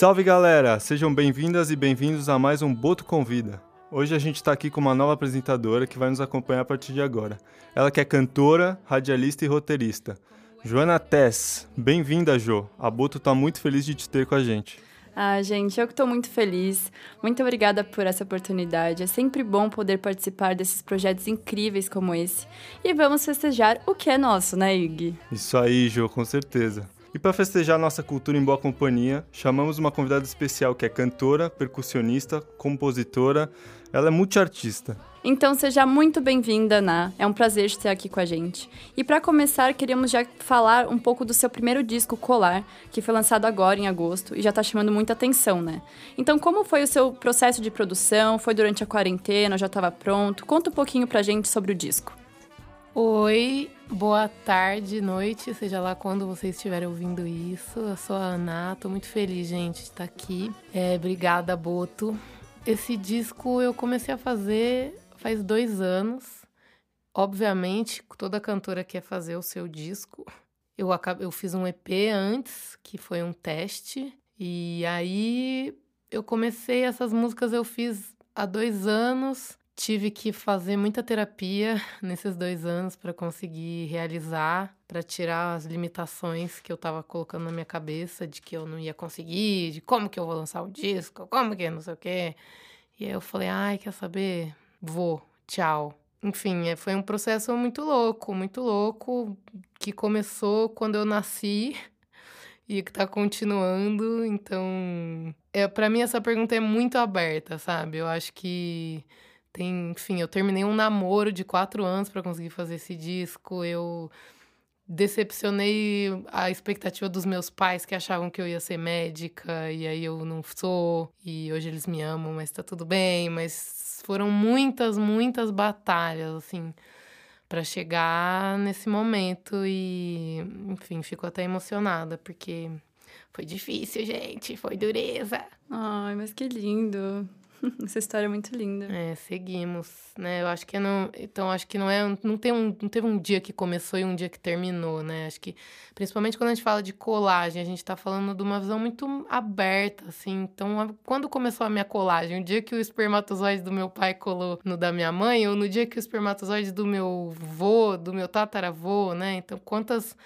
Salve galera, sejam bem-vindas e bem-vindos a mais um Boto Convida. Hoje a gente está aqui com uma nova apresentadora que vai nos acompanhar a partir de agora. Ela que é cantora, radialista e roteirista. Joana Tess, bem-vinda, Jo. A Boto está muito feliz de te ter com a gente. Ah, gente, eu que estou muito feliz. Muito obrigada por essa oportunidade. É sempre bom poder participar desses projetos incríveis como esse. E vamos festejar o que é nosso, né, Ig? Isso aí, Jo, com certeza. E para festejar nossa cultura em boa companhia, chamamos uma convidada especial que é cantora, percussionista, compositora. Ela é multiartista. Então seja muito bem-vinda, Ná. É um prazer ter aqui com a gente. E para começar, queríamos já falar um pouco do seu primeiro disco, Colar, que foi lançado agora em agosto e já tá chamando muita atenção, né? Então, como foi o seu processo de produção? Foi durante a quarentena? Já estava pronto? Conta um pouquinho pra gente sobre o disco. Oi, boa tarde, noite, seja lá quando vocês estiverem ouvindo isso. Eu sou a Ana, tô muito feliz, gente, de estar aqui. É, obrigada, Boto. Esse disco eu comecei a fazer faz dois anos. Obviamente, toda cantora quer fazer o seu disco. Eu, acabei, eu fiz um EP antes, que foi um teste. E aí eu comecei essas músicas, eu fiz há dois anos. Tive que fazer muita terapia nesses dois anos para conseguir realizar, para tirar as limitações que eu estava colocando na minha cabeça de que eu não ia conseguir, de como que eu vou lançar o disco, como que não sei o quê. E aí eu falei, ai, quer saber? Vou, tchau. Enfim, é, foi um processo muito louco, muito louco, que começou quando eu nasci e que tá continuando. Então, é, para mim essa pergunta é muito aberta, sabe? Eu acho que tem, enfim, eu terminei um namoro de quatro anos para conseguir fazer esse disco. Eu decepcionei a expectativa dos meus pais que achavam que eu ia ser médica e aí eu não sou. E hoje eles me amam, mas tá tudo bem. Mas foram muitas, muitas batalhas, assim, para chegar nesse momento. E, enfim, fico até emocionada porque foi difícil, gente. Foi dureza. Ai, mas que lindo. Essa história é muito linda. É, seguimos, né? Eu acho que não, então acho que não é, não tem um, não teve um dia que começou e um dia que terminou, né? Acho que principalmente quando a gente fala de colagem, a gente tá falando de uma visão muito aberta, assim. Então, quando começou a minha colagem, o dia que o espermatozoide do meu pai colou no da minha mãe ou no dia que o espermatozoide do meu vô, do meu tataravô, né? Então, quantas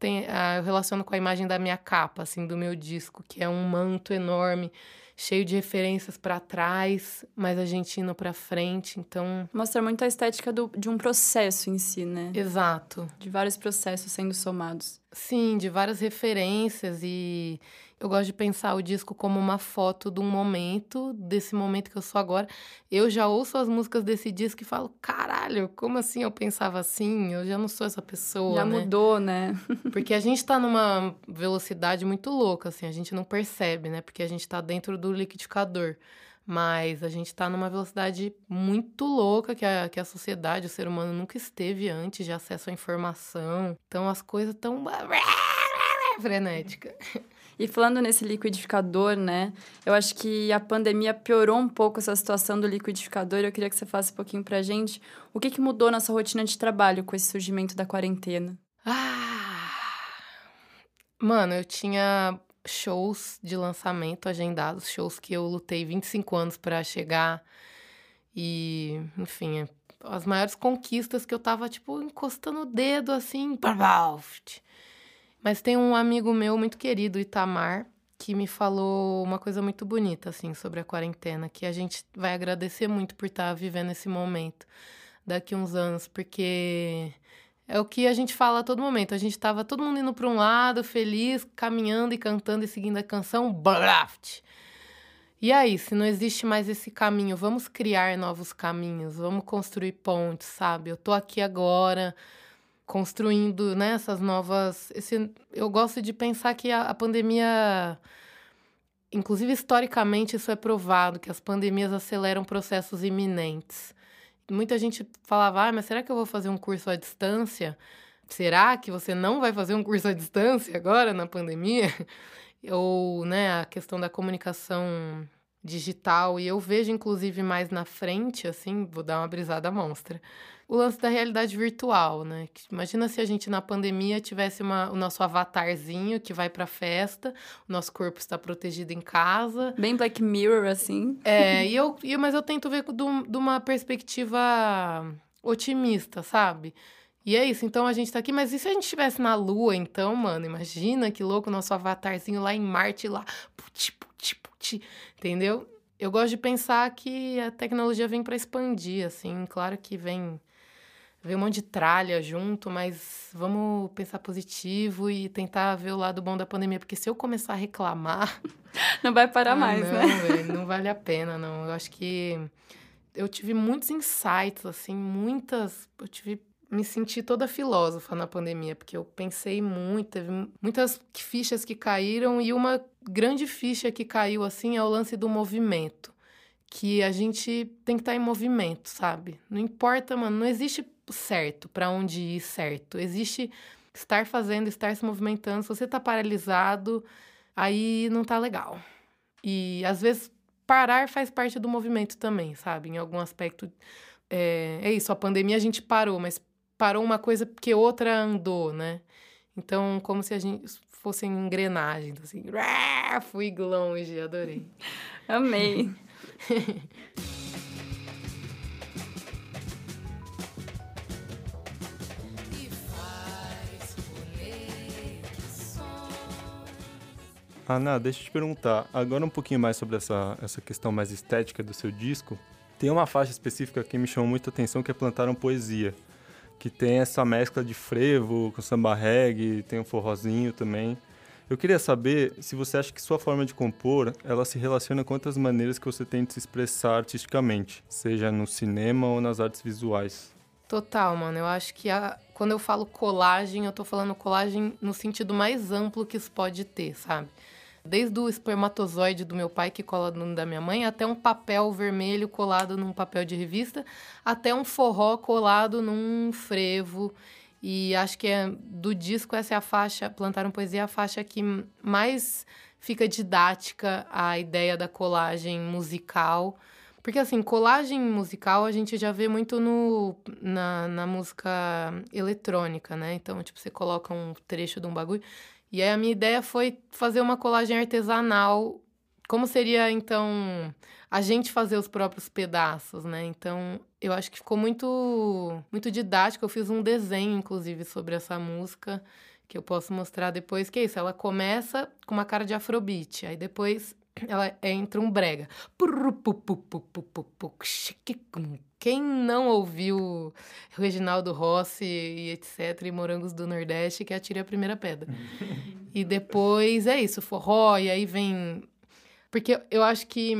tem, ah, eu relaciono com a imagem da minha capa, assim, do meu disco, que é um manto enorme cheio de referências para trás, mas a gente indo para frente, então mostra muito a estética do, de um processo em si, né? Exato. De vários processos sendo somados. Sim, de várias referências e eu gosto de pensar o disco como uma foto de um momento, desse momento que eu sou agora. Eu já ouço as músicas desse disco e falo, caralho, como assim eu pensava assim? Eu já não sou essa pessoa. Já né? mudou, né? Porque a gente tá numa velocidade muito louca, assim, a gente não percebe, né? Porque a gente tá dentro do liquidificador. Mas a gente tá numa velocidade muito louca que a, que a sociedade, o ser humano nunca esteve antes de acesso à informação. Então as coisas tão frenética. E falando nesse liquidificador, né? Eu acho que a pandemia piorou um pouco essa situação do liquidificador. Eu queria que você falasse um pouquinho pra gente o que, que mudou na sua rotina de trabalho com esse surgimento da quarentena. Ah! Mano, eu tinha shows de lançamento agendados, shows que eu lutei 25 anos para chegar. E, enfim, as maiores conquistas que eu tava, tipo, encostando o dedo assim. Mas tem um amigo meu muito querido, Itamar, que me falou uma coisa muito bonita, assim, sobre a quarentena, que a gente vai agradecer muito por estar tá vivendo esse momento daqui uns anos, porque é o que a gente fala a todo momento. A gente estava todo mundo indo para um lado, feliz, caminhando e cantando e seguindo a canção, blaft. E aí, se não existe mais esse caminho, vamos criar novos caminhos, vamos construir pontes, sabe? Eu tô aqui agora, construindo né, essas novas. Esse, eu gosto de pensar que a, a pandemia. Inclusive, historicamente, isso é provado, que as pandemias aceleram processos iminentes. Muita gente falava, ah, mas será que eu vou fazer um curso à distância? Será que você não vai fazer um curso à distância agora, na pandemia? Ou, né, a questão da comunicação digital e eu vejo inclusive mais na frente, assim, vou dar uma brisada monstra. O lance da realidade virtual, né? Imagina se a gente na pandemia tivesse uma, o nosso avatarzinho que vai pra festa, o nosso corpo está protegido em casa. Bem Black Mirror, assim. É, e eu, e, mas eu tento ver de uma perspectiva otimista, sabe? E é isso, então a gente tá aqui, mas e se a gente estivesse na Lua, então, mano? Imagina que louco o nosso avatarzinho lá em Marte, lá, puti, puti, entendeu? Eu gosto de pensar que a tecnologia vem para expandir, assim, claro que vem ver um monte de tralha junto, mas vamos pensar positivo e tentar ver o lado bom da pandemia, porque se eu começar a reclamar. Não vai parar ah, mais, não, né? Véio, não vale a pena, não. Eu acho que eu tive muitos insights, assim, muitas. Eu tive. Me senti toda filósofa na pandemia, porque eu pensei muito, teve muitas fichas que caíram, e uma grande ficha que caiu, assim, é o lance do movimento. Que a gente tem que estar tá em movimento, sabe? Não importa, mano, não existe certo, para onde ir certo. Existe estar fazendo, estar se movimentando. Se você tá paralisado, aí não tá legal. E às vezes parar faz parte do movimento também, sabe? Em algum aspecto. É, é isso, a pandemia a gente parou, mas parou uma coisa porque outra andou, né? Então, como se a gente fossem engrenagens, assim. Fui longe, adorei. Amei. Ana, deixa eu te perguntar, agora um pouquinho mais sobre essa, essa questão mais estética do seu disco. Tem uma faixa específica que me chamou muita atenção, que é Plantaram Poesia, que tem essa mescla de frevo com samba reggae, tem um forrozinho também. Eu queria saber se você acha que sua forma de compor, ela se relaciona com outras maneiras que você tem de se expressar artisticamente, seja no cinema ou nas artes visuais. Total, mano. Eu acho que a... quando eu falo colagem, eu tô falando colagem no sentido mais amplo que isso pode ter, sabe? Desde o espermatozoide do meu pai que cola no da minha mãe, até um papel vermelho colado num papel de revista, até um forró colado num frevo. E acho que é, do disco essa é a faixa, Plantaram Poesia, é a faixa que mais fica didática a ideia da colagem musical. Porque, assim, colagem musical a gente já vê muito no, na, na música eletrônica, né? Então, tipo, você coloca um trecho de um bagulho e aí a minha ideia foi fazer uma colagem artesanal. Como seria, então, a gente fazer os próprios pedaços, né? Então, eu acho que ficou muito, muito didático. Eu fiz um desenho, inclusive, sobre essa música, que eu posso mostrar depois. Que é isso, ela começa com uma cara de afrobeat. Aí depois ela entra um brega. Quem não ouviu Reginaldo Rossi e etc, e Morangos do Nordeste, que atire a primeira pedra. e depois é isso, forró, e aí vem... Porque eu acho que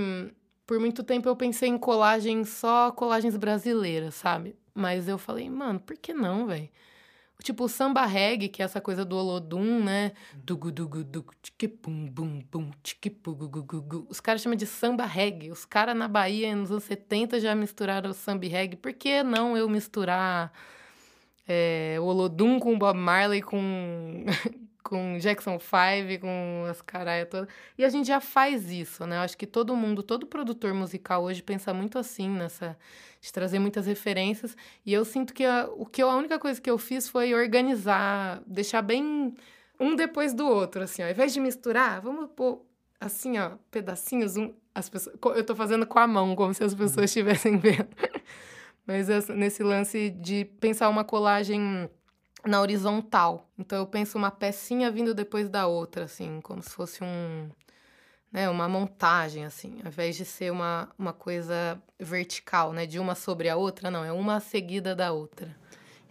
por muito tempo eu pensei em colagem, só colagens brasileiras, sabe? Mas eu falei, mano, por que não, velho? Tipo, o samba reggae, que é essa coisa do Olodum, né? Dugu, dugu, dugu, bum, bum. Os caras chamam de samba reggae. Os caras na Bahia, nos anos 70, já misturaram o samba reggae. Por que não eu misturar é, Olodum com Bob Marley, com, com Jackson 5, com as caralhas todas? E a gente já faz isso, né? Eu acho que todo mundo, todo produtor musical hoje pensa muito assim nessa de trazer muitas referências. E eu sinto que a, o que eu, a única coisa que eu fiz foi organizar, deixar bem um depois do outro, assim, ó. Ao invés de misturar, vamos pôr assim, ó, pedacinhos, um, as pessoas, eu tô fazendo com a mão, como se as pessoas uhum. estivessem vendo. Mas nesse lance de pensar uma colagem na horizontal. Então eu penso uma pecinha vindo depois da outra, assim, como se fosse um né, uma montagem, assim, ao invés de ser uma, uma coisa vertical, né, de uma sobre a outra, não, é uma seguida da outra.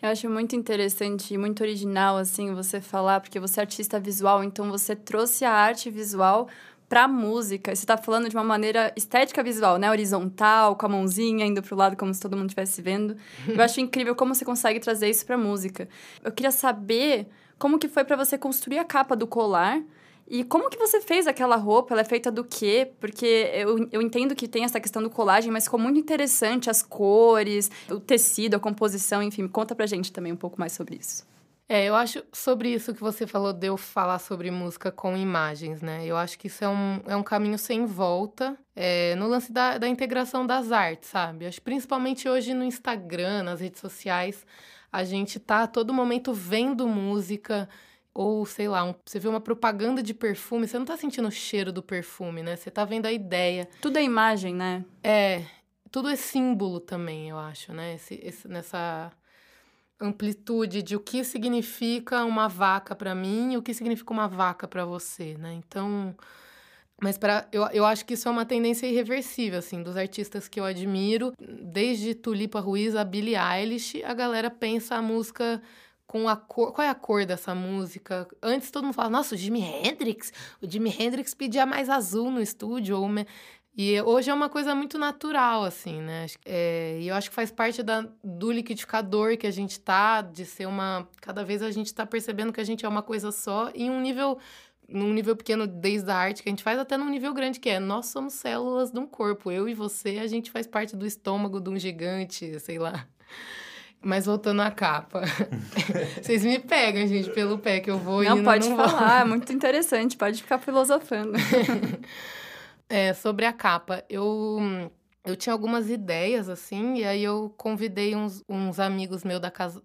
Eu acho muito interessante e muito original, assim, você falar, porque você é artista visual, então você trouxe a arte visual para a música. Você está falando de uma maneira estética visual, né? Horizontal, com a mãozinha indo para o lado como se todo mundo estivesse vendo. Eu acho incrível como você consegue trazer isso para a música. Eu queria saber como que foi para você construir a capa do colar e como que você fez aquela roupa? Ela é feita do quê? Porque eu, eu entendo que tem essa questão do colagem, mas ficou muito interessante as cores, o tecido, a composição, enfim. Conta pra gente também um pouco mais sobre isso. É, eu acho sobre isso que você falou de eu falar sobre música com imagens, né? Eu acho que isso é um, é um caminho sem volta é, no lance da, da integração das artes, sabe? Acho principalmente hoje no Instagram, nas redes sociais, a gente tá a todo momento vendo música ou sei lá, um, você vê uma propaganda de perfume, você não tá sentindo o cheiro do perfume, né? Você tá vendo a ideia. Tudo é imagem, né? É, tudo é símbolo também, eu acho, né? Esse, esse, nessa amplitude de o que significa uma vaca para mim e o que significa uma vaca para você, né? Então, mas para eu, eu acho que isso é uma tendência irreversível, assim, dos artistas que eu admiro, desde Tulipa Ruiz a Billie Eilish, a galera pensa a música com a cor. Qual é a cor dessa música? Antes todo mundo falava, nossa, o Jimi Hendrix, o Jimi Hendrix pedia mais azul no estúdio, ou e hoje é uma coisa muito natural, assim, né? É, e eu acho que faz parte da, do liquidificador que a gente tá, de ser uma. Cada vez a gente tá percebendo que a gente é uma coisa só, em um nível. Num nível pequeno, desde a arte que a gente faz, até num nível grande, que é nós somos células de um corpo. Eu e você, a gente faz parte do estômago de um gigante, sei lá. Mas voltando à capa. Vocês me pegam, gente, pelo pé que eu vou Não, indo, pode não falar, é muito interessante, pode ficar filosofando. É, sobre a capa, eu, eu tinha algumas ideias, assim, e aí eu convidei uns, uns amigos meus da casa.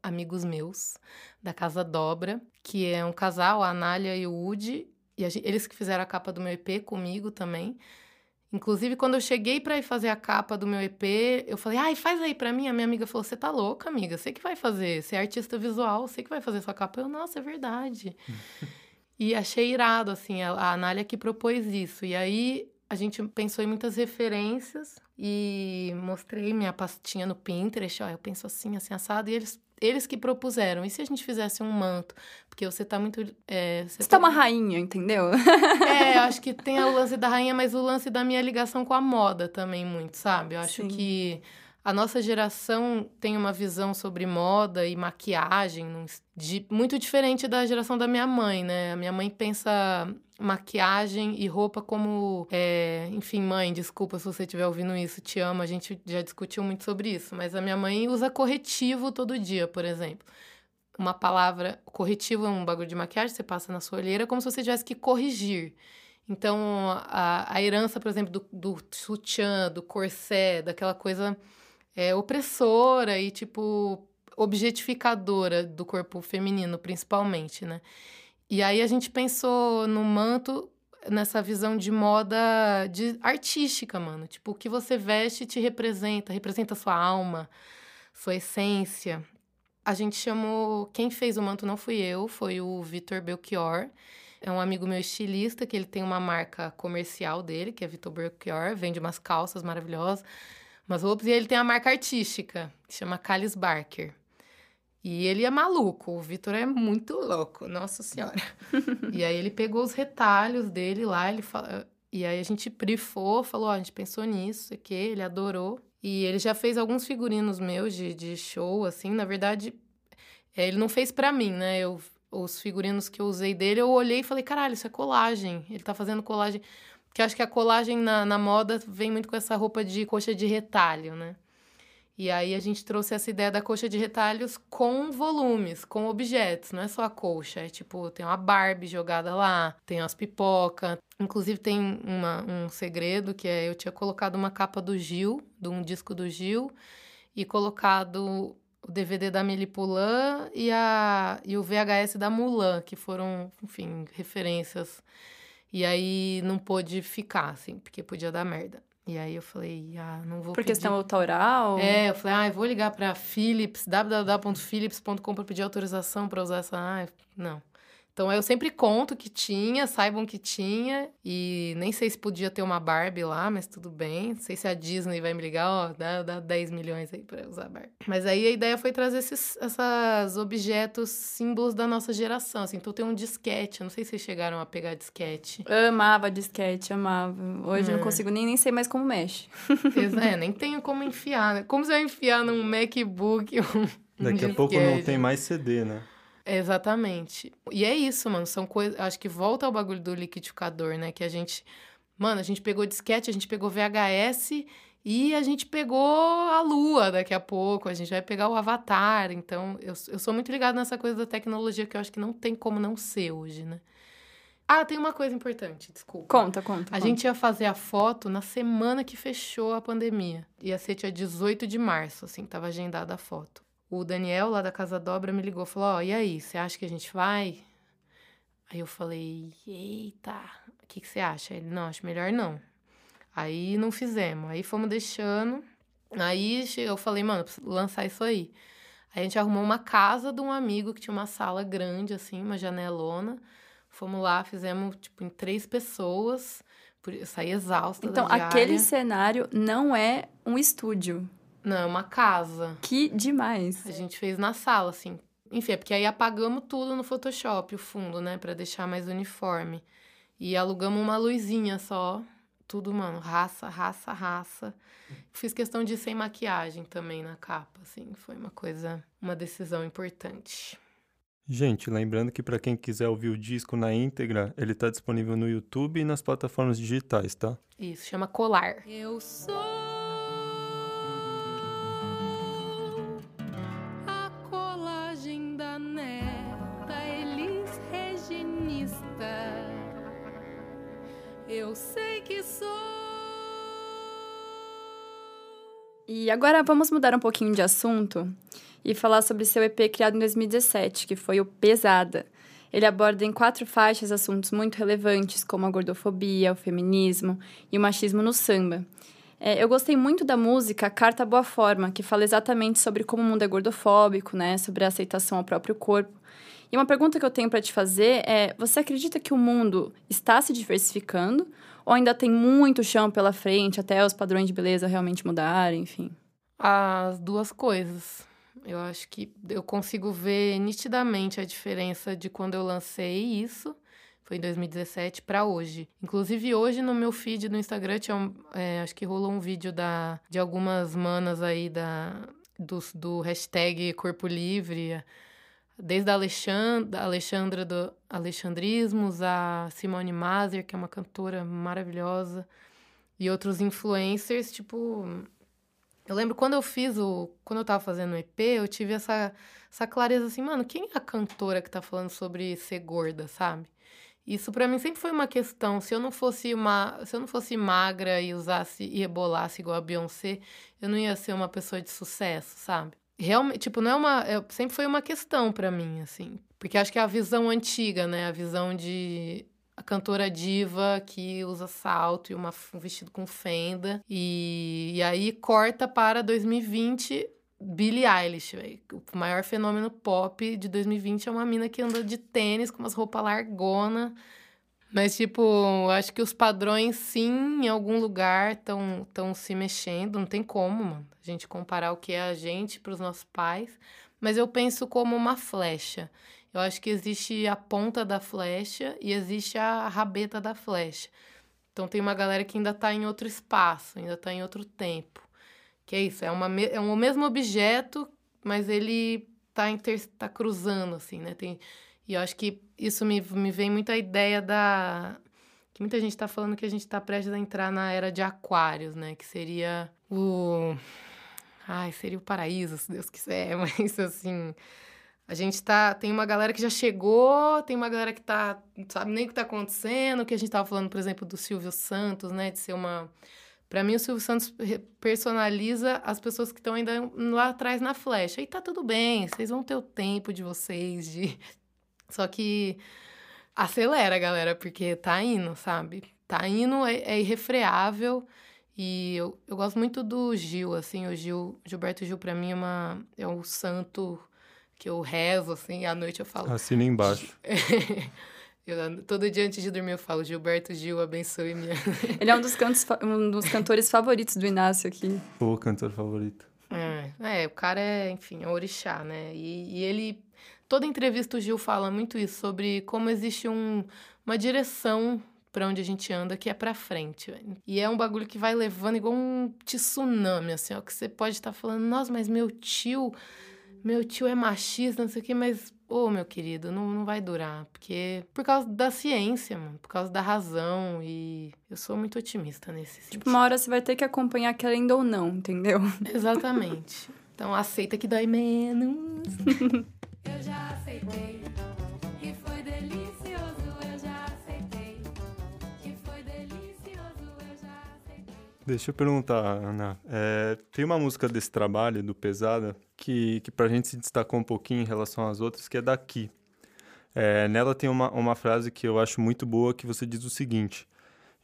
Amigos meus da Casa Dobra, que é um casal, a Anália e o Woody, e gente, eles que fizeram a capa do meu EP comigo também. Inclusive, quando eu cheguei para ir fazer a capa do meu EP, eu falei, ai, faz aí para mim. A minha amiga falou, você tá louca, amiga? Você que vai fazer, você é artista visual, você que vai fazer sua capa. Eu, nossa, é verdade. E achei irado, assim, a Anália que propôs isso. E aí a gente pensou em muitas referências e mostrei minha pastinha no Pinterest, ó, eu penso assim, assim, assado, e eles, eles que propuseram. E se a gente fizesse um manto? Porque você tá muito... É, você, você tá... tá uma rainha, entendeu? É, eu acho que tem o lance da rainha, mas o lance da minha ligação com a moda também muito, sabe? Eu acho Sim. que a nossa geração tem uma visão sobre moda e maquiagem de, muito diferente da geração da minha mãe, né? A minha mãe pensa maquiagem e roupa como. É, enfim, mãe, desculpa se você estiver ouvindo isso, te amo, a gente já discutiu muito sobre isso, mas a minha mãe usa corretivo todo dia, por exemplo. Uma palavra. Corretivo é um bagulho de maquiagem, você passa na sua olheira como se você tivesse que corrigir. Então, a, a herança, por exemplo, do, do sutiã, do corset, daquela coisa é, opressora e, tipo, objetificadora do corpo feminino, principalmente, né? E aí a gente pensou no manto nessa visão de moda de artística, mano. Tipo, o que você veste te representa, representa sua alma, sua essência. A gente chamou. Quem fez o manto não fui eu, foi o Vitor Belchior. É um amigo meu estilista, que ele tem uma marca comercial dele, que é Vitor Belchior, vende umas calças maravilhosas mas roupas e ele tem a marca artística, que chama Callis Barker. E ele é maluco, o Vitor é muito louco, nossa senhora. e aí ele pegou os retalhos dele lá, ele fala... e aí a gente brifou, falou, ó, a gente pensou nisso, aqui, ele adorou. E ele já fez alguns figurinos meus de, de show, assim, na verdade, é, ele não fez para mim, né? Eu, os figurinos que eu usei dele, eu olhei e falei, caralho, isso é colagem. Ele tá fazendo colagem. Porque acho que a colagem na, na moda vem muito com essa roupa de coxa de retalho, né? E aí a gente trouxe essa ideia da coxa de retalhos com volumes, com objetos, não é só a coxa, é tipo, tem uma Barbie jogada lá, tem umas pipoca. Inclusive tem uma, um segredo que é eu tinha colocado uma capa do Gil, de um disco do Gil, e colocado o DVD da Melipulã e, a, e o VHS da Mulan, que foram, enfim, referências e aí não pôde ficar, assim, porque podia dar merda. E aí eu falei, ah, não vou Por pedir. questão autoral? É, eu falei, ah, eu vou ligar pra Philips, www.philips.com pra pedir autorização pra usar essa. Ah, não. Então eu sempre conto que tinha, saibam que tinha, e nem sei se podia ter uma Barbie lá, mas tudo bem. Não sei se a Disney vai me ligar, ó, dá, dá 10 milhões aí pra usar a Barbie. Mas aí a ideia foi trazer esses essas objetos, símbolos da nossa geração, assim. Então tem um disquete, não sei se vocês chegaram a pegar disquete. Eu amava disquete, amava. Hoje é. eu não consigo nem, nem sei mais como mexe. é, nem tenho como enfiar, né? Como você vai enfiar num MacBook um, Daqui a pouco não tem mais CD, né? Exatamente. E é isso, mano. São coisas. Acho que volta ao bagulho do liquidificador, né? Que a gente. Mano, a gente pegou disquete, a gente pegou VHS E a gente pegou a Lua daqui a pouco, a gente vai pegar o Avatar. Então, eu, eu sou muito ligada nessa coisa da tecnologia que eu acho que não tem como não ser hoje, né? Ah, tem uma coisa importante, desculpa. Conta, conta. A conta. gente ia fazer a foto na semana que fechou a pandemia. Ia ser dia 18 de março, assim, tava agendada a foto. O Daniel, lá da Casa Dobra, me ligou e falou: Ó, oh, e aí, você acha que a gente vai? Aí eu falei: Eita, o que, que você acha? Ele: Não, acho melhor não. Aí não fizemos. Aí fomos deixando. Aí eu falei: Mano, preciso lançar isso aí. Aí a gente arrumou uma casa de um amigo que tinha uma sala grande, assim, uma janelona. Fomos lá, fizemos, tipo, em três pessoas. Eu saí exausta Então, aquele cenário não é um estúdio. Não, é uma casa. Que demais. A gente fez na sala, assim. Enfim, é porque aí apagamos tudo no Photoshop, o fundo, né? Pra deixar mais uniforme. E alugamos uma luzinha só. Tudo, mano, raça, raça, raça. Fiz questão de ir sem maquiagem também na capa, assim. Foi uma coisa, uma decisão importante. Gente, lembrando que para quem quiser ouvir o disco na íntegra, ele está disponível no YouTube e nas plataformas digitais, tá? Isso, chama Colar. Eu sou E agora vamos mudar um pouquinho de assunto e falar sobre seu EP criado em 2017, que foi o Pesada. Ele aborda em quatro faixas assuntos muito relevantes, como a gordofobia, o feminismo e o machismo no samba. É, eu gostei muito da música Carta Boa Forma, que fala exatamente sobre como o mundo é gordofóbico, né, sobre a aceitação ao próprio corpo. E uma pergunta que eu tenho para te fazer é: você acredita que o mundo está se diversificando ou ainda tem muito chão pela frente até os padrões de beleza realmente mudarem, enfim? As duas coisas. Eu acho que eu consigo ver nitidamente a diferença de quando eu lancei isso, foi em 2017, para hoje. Inclusive, hoje no meu feed do Instagram, tinha é, acho que rolou um vídeo da, de algumas manas aí da, do, do hashtag Corpo Livre, desde a Alexandra, Alexandra do Alexandrismos, a Simone Mazer, que é uma cantora maravilhosa, e outros influencers, tipo eu lembro quando eu fiz o. Quando eu tava fazendo o EP, eu tive essa, essa clareza assim, mano, quem é a cantora que tá falando sobre ser gorda, sabe? Isso para mim sempre foi uma questão. Se eu não fosse uma, se eu não fosse magra e usasse e rebolasse igual a Beyoncé, eu não ia ser uma pessoa de sucesso, sabe? Realmente, tipo, não é uma, é, sempre foi uma questão para mim, assim, porque acho que é a visão antiga, né? A visão de a cantora diva que usa salto e uma, um vestido com fenda. E, e aí corta para 2020 Billie Eilish, véio. o maior fenômeno pop de 2020 é uma mina que anda de tênis com umas roupas largona. Mas, tipo, acho que os padrões, sim, em algum lugar estão tão se mexendo. Não tem como, mano, a gente comparar o que é a gente para os nossos pais. Mas eu penso como uma flecha. Eu acho que existe a ponta da flecha e existe a rabeta da flecha. Então tem uma galera que ainda está em outro espaço, ainda está em outro tempo. Que é isso, é, uma, é um mesmo objeto, mas ele está tá cruzando, assim, né? Tem, e eu acho que isso me, me vem muito a ideia da. Que muita gente está falando que a gente está prestes a entrar na era de aquários, né? Que seria o. Ai, seria o paraíso, se Deus quiser, mas assim. A gente tá. Tem uma galera que já chegou, tem uma galera que tá. Não sabe nem o que tá acontecendo. Que a gente tava falando, por exemplo, do Silvio Santos, né? De ser uma. Para mim, o Silvio Santos personaliza as pessoas que estão ainda lá atrás na flecha. E tá tudo bem, vocês vão ter o tempo de vocês, de. Só que acelera, galera, porque tá indo, sabe? Tá indo, é, é irrefreável. E eu, eu gosto muito do Gil, assim, o Gil, Gilberto Gil, para mim, é, uma, é um santo que eu rezo, assim, à noite eu falo. Assina embaixo. eu, todo dia antes de dormir eu falo, Gilberto Gil, abençoe minha. Ele é um dos, cantos, um dos cantores favoritos do Inácio aqui. O cantor favorito. É, é, o cara é, enfim, é orixá, né? E, e ele. Toda entrevista o Gil fala muito isso, sobre como existe um, uma direção para onde a gente anda que é para frente. E é um bagulho que vai levando igual um tsunami, assim, ó, que você pode estar tá falando, nossa, mas meu tio meu tio é machista, não sei o quê, mas, ô, meu querido, não, não vai durar. Porque, por causa da ciência, mano, por causa da razão. E eu sou muito otimista nesse sentido. Tipo, uma hora você vai ter que acompanhar querendo ou não, entendeu? Exatamente. Então aceita que dói menos. Eu já aceitei. Foi delicioso, eu já aceitei. Foi delicioso, eu já aceitei. Deixa eu perguntar, Ana. É, tem uma música desse trabalho, do Pesada, que, que pra gente se destacou um pouquinho em relação às outras, que é daqui. É, nela tem uma, uma frase que eu acho muito boa, que você diz o seguinte.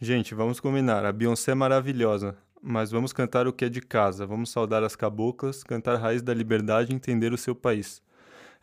Gente, vamos combinar, a Beyoncé é maravilhosa, mas vamos cantar o que é de casa, vamos saudar as caboclas, cantar Raiz da Liberdade e entender o seu país.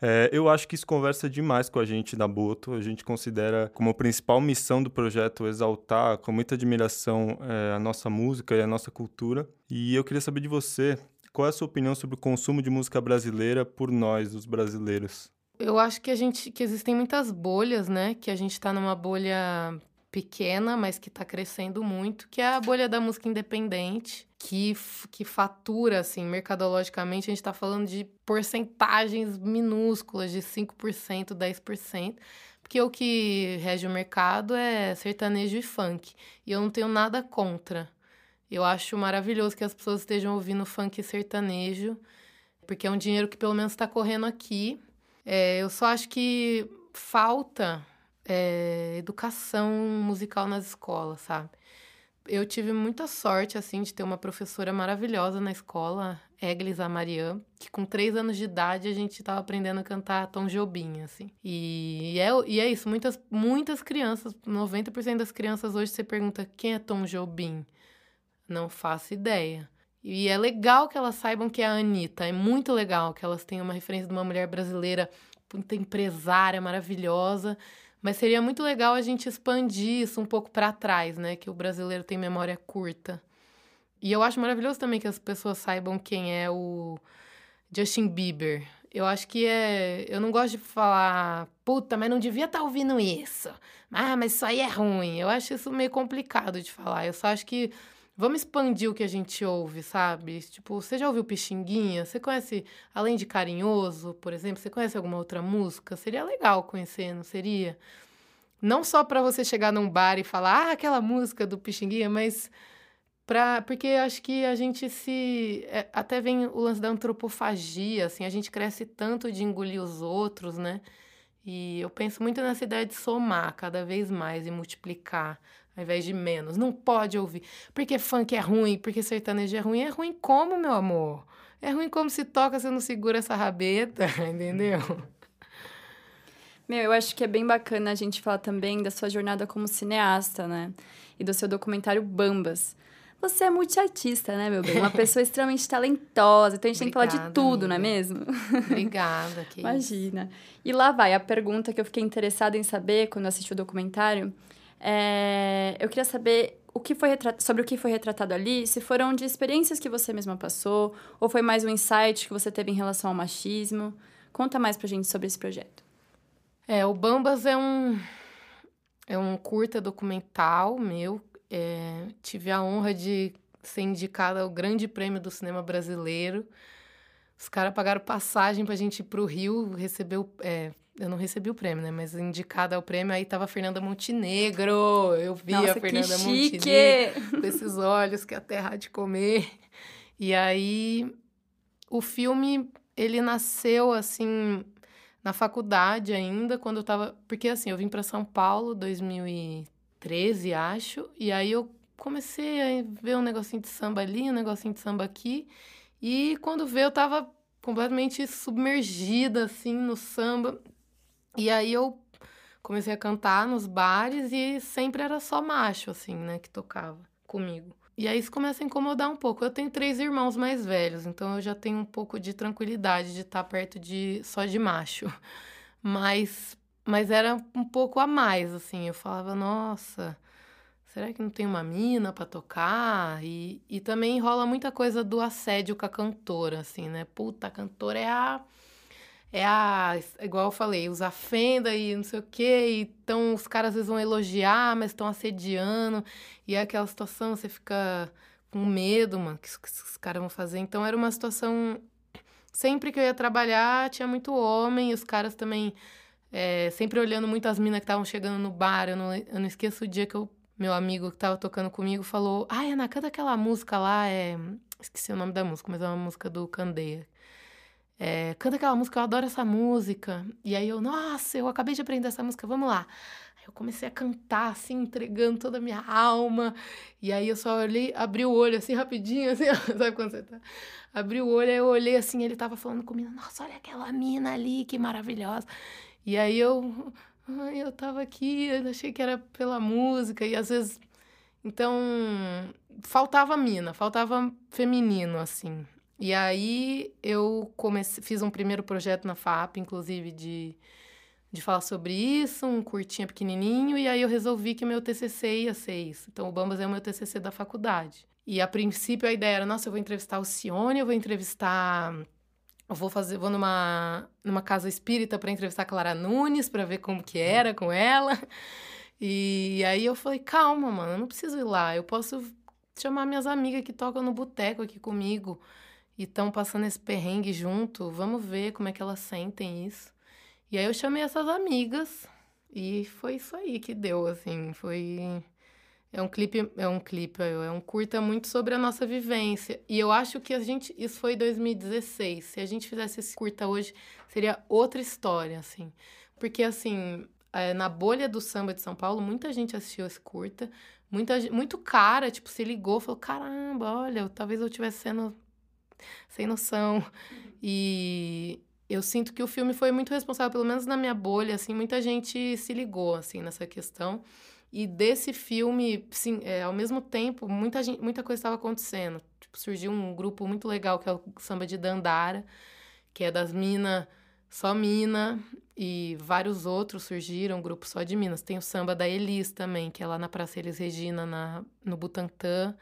É, eu acho que isso conversa demais com a gente da Boto. A gente considera como principal missão do projeto exaltar com muita admiração é, a nossa música e a nossa cultura. E eu queria saber de você, qual é a sua opinião sobre o consumo de música brasileira por nós, os brasileiros? Eu acho que a gente que existem muitas bolhas, né? Que a gente tá numa bolha pequena, mas que tá crescendo muito, que é a bolha da música independente, que, que fatura, assim, mercadologicamente, a gente tá falando de porcentagens minúsculas, de 5%, 10%, porque o que rege o mercado é sertanejo e funk, e eu não tenho nada contra. Eu acho maravilhoso que as pessoas estejam ouvindo funk e sertanejo, porque é um dinheiro que pelo menos está correndo aqui. É, eu só acho que falta é, educação musical nas escolas, sabe? Eu tive muita sorte, assim, de ter uma professora maravilhosa na escola, Eglis Amarian, que com três anos de idade a gente estava aprendendo a cantar Tom Jobim, assim. E, é, e é isso, muitas, muitas crianças, 90% das crianças hoje você pergunta quem é Tom Jobim? Não faço ideia. E é legal que elas saibam que é a Anitta. É muito legal que elas tenham uma referência de uma mulher brasileira, empresária, maravilhosa. Mas seria muito legal a gente expandir isso um pouco para trás, né? Que o brasileiro tem memória curta. E eu acho maravilhoso também que as pessoas saibam quem é o Justin Bieber. Eu acho que é. Eu não gosto de falar, puta, mas não devia estar ouvindo isso. Ah, mas isso aí é ruim. Eu acho isso meio complicado de falar. Eu só acho que Vamos expandir o que a gente ouve, sabe? Tipo, você já ouviu Pixinguinha? Você conhece, além de Carinhoso, por exemplo, você conhece alguma outra música? Seria legal conhecer, não seria? Não só para você chegar num bar e falar, ah, aquela música do Pixinguinha, mas pra, porque acho que a gente se. é, até vem o lance da antropofagia, assim, a gente cresce tanto de engolir os outros, né? E eu penso muito nessa ideia de somar cada vez mais e multiplicar, ao invés de menos. Não pode ouvir. Porque funk é ruim, porque sertanejo é ruim. É ruim como, meu amor? É ruim como se toca, você não segura essa rabeta, entendeu? Meu, eu acho que é bem bacana a gente falar também da sua jornada como cineasta, né? E do seu documentário Bambas. Você é multiartista, né, meu bem? Uma pessoa extremamente talentosa. Então a gente tem que falar de Obrigada, tudo, não é amiga. mesmo? Obrigada, que. Imagina. E lá vai a pergunta que eu fiquei interessada em saber quando assisti o documentário. É, eu queria saber o que foi sobre o que foi retratado ali, se foram de experiências que você mesma passou, ou foi mais um insight que você teve em relação ao machismo. Conta mais pra gente sobre esse projeto. É, o Bambas é um é um curta documental meu. É, tive a honra de ser indicada ao Grande Prêmio do Cinema Brasileiro. Os caras pagaram passagem pra gente ir pro Rio receber o. é, eu não recebi o prêmio, né? Mas indicada ao prêmio, aí tava a Fernanda Montenegro. Eu vi Nossa, a Fernanda Montenegro com esses olhos que a terra há de comer. E aí, o filme, ele nasceu, assim, na faculdade ainda, quando eu tava... Porque, assim, eu vim para São Paulo, 2013, acho, e aí eu comecei a ver um negocinho de samba ali, um negocinho de samba aqui, e quando veio eu tava completamente submergida, assim, no samba. E aí eu comecei a cantar nos bares e sempre era só macho, assim, né, que tocava comigo. E aí isso começa a incomodar um pouco. Eu tenho três irmãos mais velhos, então eu já tenho um pouco de tranquilidade de estar perto de só de macho. Mas, mas era um pouco a mais, assim. Eu falava, nossa, será que não tem uma mina pra tocar? E, e também rola muita coisa do assédio com a cantora, assim, né? Puta, a cantora é a é a. Igual eu falei, usa fenda e não sei o quê. Então os caras às vezes vão elogiar, mas estão assediando. E é aquela situação, você fica com medo, mano, que, os- que os caras vão fazer. Então era uma situação sempre que eu ia trabalhar, tinha muito homem, e os caras também é, sempre olhando muito as minas que estavam chegando no bar. Eu não, eu não esqueço o dia que eu, meu amigo que tava tocando comigo falou: Ai, Ana, canta aquela música lá, é. Esqueci o nome da música, mas é uma música do Candeia. É, canta aquela música, eu adoro essa música. E aí eu, nossa, eu acabei de aprender essa música, vamos lá. Aí eu comecei a cantar, assim, entregando toda a minha alma. E aí eu só olhei, abri o olho, assim, rapidinho, assim, sabe quando você tá? Abri o olho, aí eu olhei assim, ele tava falando comigo, nossa, olha aquela mina ali, que maravilhosa. E aí eu, eu tava aqui, eu achei que era pela música, e às vezes. Então, faltava mina, faltava feminino, assim. E aí eu comecei, fiz um primeiro projeto na FAP, inclusive, de, de falar sobre isso, um curtinho pequenininho, e aí eu resolvi que meu TCC ia ser isso. Então, o Bambas é o meu TCC da faculdade. E a princípio a ideia era, nossa, eu vou entrevistar o Cione, eu vou entrevistar eu vou fazer, vou numa, numa casa espírita para entrevistar a Clara Nunes para ver como que era com ela. E aí eu falei, calma, mano, eu não preciso ir lá. Eu posso chamar minhas amigas que tocam no boteco aqui comigo e estão passando esse perrengue junto. Vamos ver como é que elas sentem isso. E aí eu chamei essas amigas e foi isso aí que deu, assim, foi é um clipe, é um clipe, é um curta muito sobre a nossa vivência. E eu acho que a gente, isso foi 2016. Se a gente fizesse esse curta hoje, seria outra história, assim. Porque assim, é, na bolha do samba de São Paulo, muita gente assistiu esse curta, muita muito cara, tipo, se ligou, falou: "Caramba, olha, talvez eu estivesse sendo sem noção". E eu sinto que o filme foi muito responsável, pelo menos na minha bolha, assim, muita gente se ligou assim nessa questão. E desse filme, sim, é, ao mesmo tempo, muita, gente, muita coisa estava acontecendo. Tipo, surgiu um grupo muito legal que é o Samba de Dandara, que é das minas, só mina, e vários outros surgiram, um grupo só de minas. Tem o Samba da Elis também, que é lá na Praça Elis Regina, na, no Butantã.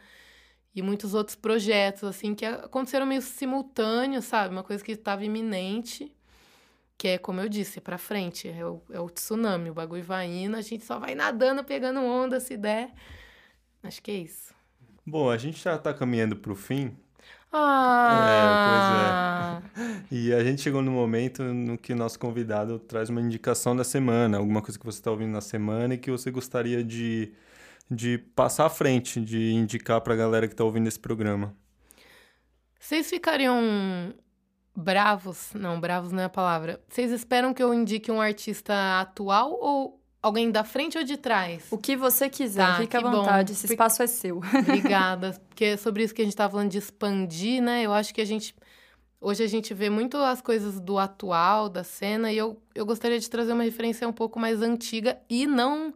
E muitos outros projetos, assim, que aconteceram meio simultâneos, sabe? Uma coisa que estava iminente. Que é, como eu disse, é pra frente. É o, é o tsunami, o bagulho vai indo, a gente só vai nadando, pegando onda se der. Acho que é isso. Bom, a gente já tá caminhando pro fim. Ah! É, pois é. E a gente chegou no momento no que nosso convidado traz uma indicação da semana, alguma coisa que você está ouvindo na semana e que você gostaria de, de passar à frente, de indicar pra galera que tá ouvindo esse programa. Vocês ficariam bravos? Não, bravos não é a palavra. Vocês esperam que eu indique um artista atual ou alguém da frente ou de trás? O que você quiser, Tá, fica à que bom. vontade, esse espaço é seu. Obrigada. Porque é sobre isso que a gente tava falando de expandir, né? Eu acho que a gente. Hoje a gente vê muito as coisas do atual, da cena, e eu, eu gostaria de trazer uma referência um pouco mais antiga e não.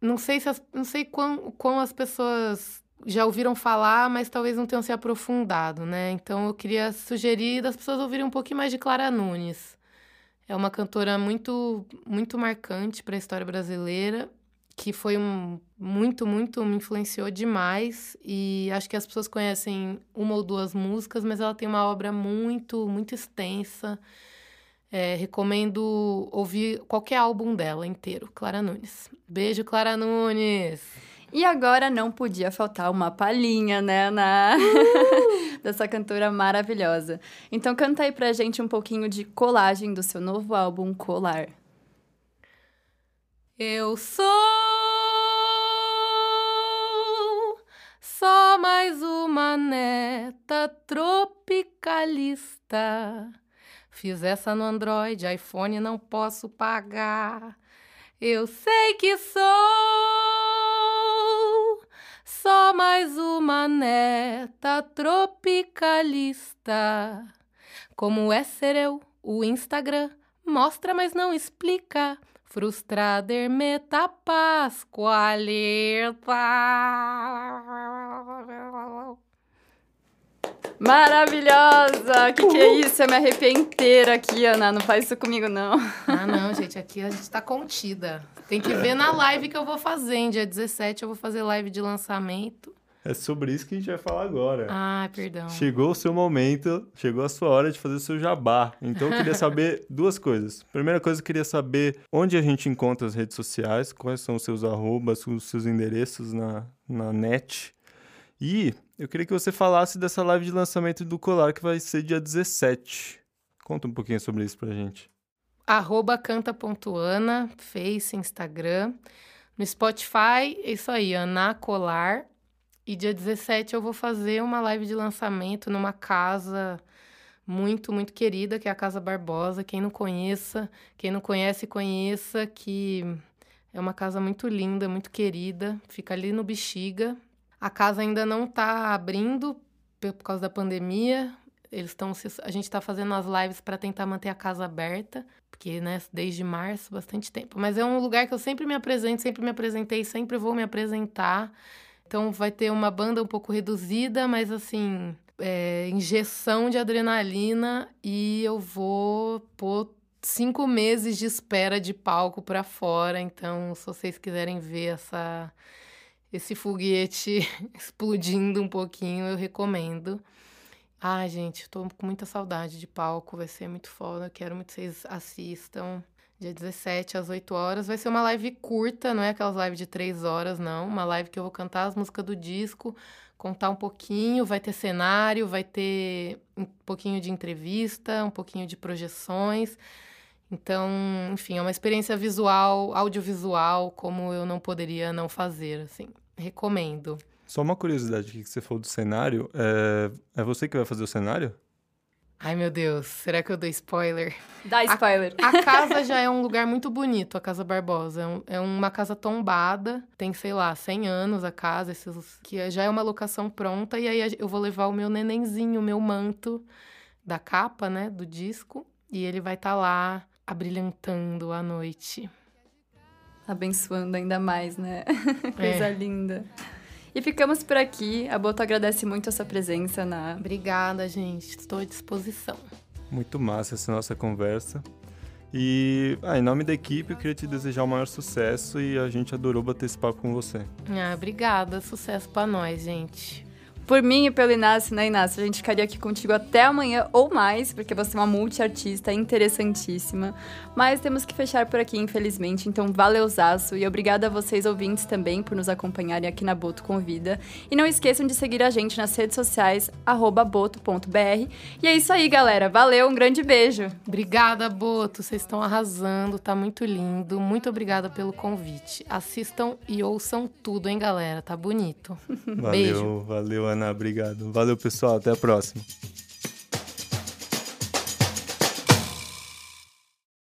Não sei se as, não sei quão, quão as pessoas já ouviram falar, mas talvez não tenham se aprofundado, né? Então eu queria sugerir das pessoas ouvirem um pouquinho mais de Clara Nunes. É uma cantora muito, muito marcante para a história brasileira, que foi um muito, muito me influenciou demais e acho que as pessoas conhecem uma ou duas músicas, mas ela tem uma obra muito, muito extensa. É, recomendo ouvir qualquer álbum dela inteiro, Clara Nunes. Beijo, Clara Nunes. E agora não podia faltar uma palhinha, né, Ana? Dessa cantora maravilhosa. Então canta aí pra gente um pouquinho de colagem do seu novo álbum Colar. Eu sou só mais uma neta tropicalista. Fiz essa no Android, iPhone não posso pagar. Eu sei que sou só mais uma neta tropicalista. Como é ser eu, o Instagram mostra, mas não explica. Frustrada ermeta pasqualeta. Maravilhosa! Que que é isso? Eu me arrepiei inteira aqui, Ana. Não faz isso comigo, não. Ah, não, gente, aqui a gente tá contida. Tem que ver na live que eu vou fazer. Em dia 17 eu vou fazer live de lançamento. É sobre isso que a gente vai falar agora. Ah, perdão. Chegou o seu momento, chegou a sua hora de fazer o seu jabá. Então eu queria saber duas coisas. Primeira coisa, eu queria saber onde a gente encontra as redes sociais, quais são os seus arrobas, os seus endereços na, na net. E eu queria que você falasse dessa live de lançamento do colar que vai ser dia 17. Conta um pouquinho sobre isso pra gente. Arroba canta.ana, Face, Instagram. No Spotify, é isso aí, Ana Colar. E dia 17 eu vou fazer uma live de lançamento numa casa muito, muito querida, que é a Casa Barbosa. Quem não conheça, quem não conhece, conheça, que é uma casa muito linda, muito querida. Fica ali no Bexiga. A casa ainda não está abrindo por causa da pandemia. Eles estão a gente está fazendo as lives para tentar manter a casa aberta, porque né, desde março, bastante tempo. Mas é um lugar que eu sempre me apresento, sempre me apresentei, sempre vou me apresentar. Então vai ter uma banda um pouco reduzida, mas assim, é, injeção de adrenalina e eu vou pôr cinco meses de espera de palco para fora. Então, se vocês quiserem ver essa esse foguete explodindo um pouquinho, eu recomendo. Ai, gente, tô com muita saudade de palco, vai ser muito foda. Quero muito que vocês assistam. Dia 17 às 8 horas. Vai ser uma live curta, não é aquelas lives de 3 horas, não. Uma live que eu vou cantar as músicas do disco, contar um pouquinho, vai ter cenário, vai ter um pouquinho de entrevista, um pouquinho de projeções. Então, enfim, é uma experiência visual, audiovisual, como eu não poderia não fazer, assim. Recomendo. Só uma curiosidade aqui que você falou do cenário. É, é você que vai fazer o cenário? Ai, meu Deus, será que eu dou spoiler? Dá spoiler. A, a casa já é um lugar muito bonito, a Casa Barbosa. É, um, é, uma casa tombada, tem, sei lá, 100 anos a casa, esses, que já é uma locação pronta. E aí eu vou levar o meu nenenzinho, o meu manto da capa, né, do disco. E ele vai estar tá lá, abrilhantando a noite. Abençoando ainda mais, né? Coisa é. linda. E ficamos por aqui. A Boto agradece muito a sua presença na. Obrigada, gente. Estou à disposição. Muito massa essa nossa conversa. E ah, em nome da equipe, eu queria te desejar o maior sucesso e a gente adorou bater esse papo com você. Ah, obrigada. Sucesso para nós, gente. Por mim e pelo Inácio, né, Inácio? A gente ficaria aqui contigo até amanhã ou mais, porque você é uma multiartista interessantíssima. Mas temos que fechar por aqui, infelizmente. Então, valeu, Zaço. E obrigada a vocês, ouvintes, também, por nos acompanharem aqui na Boto Convida. E não esqueçam de seguir a gente nas redes sociais, boto.br. E é isso aí, galera. Valeu, um grande beijo. Obrigada, Boto. Vocês estão arrasando, tá muito lindo. Muito obrigada pelo convite. Assistam e ouçam tudo, hein, galera? Tá bonito. Valeu, Beijo. valeu, Obrigado. Valeu, pessoal, até a próxima.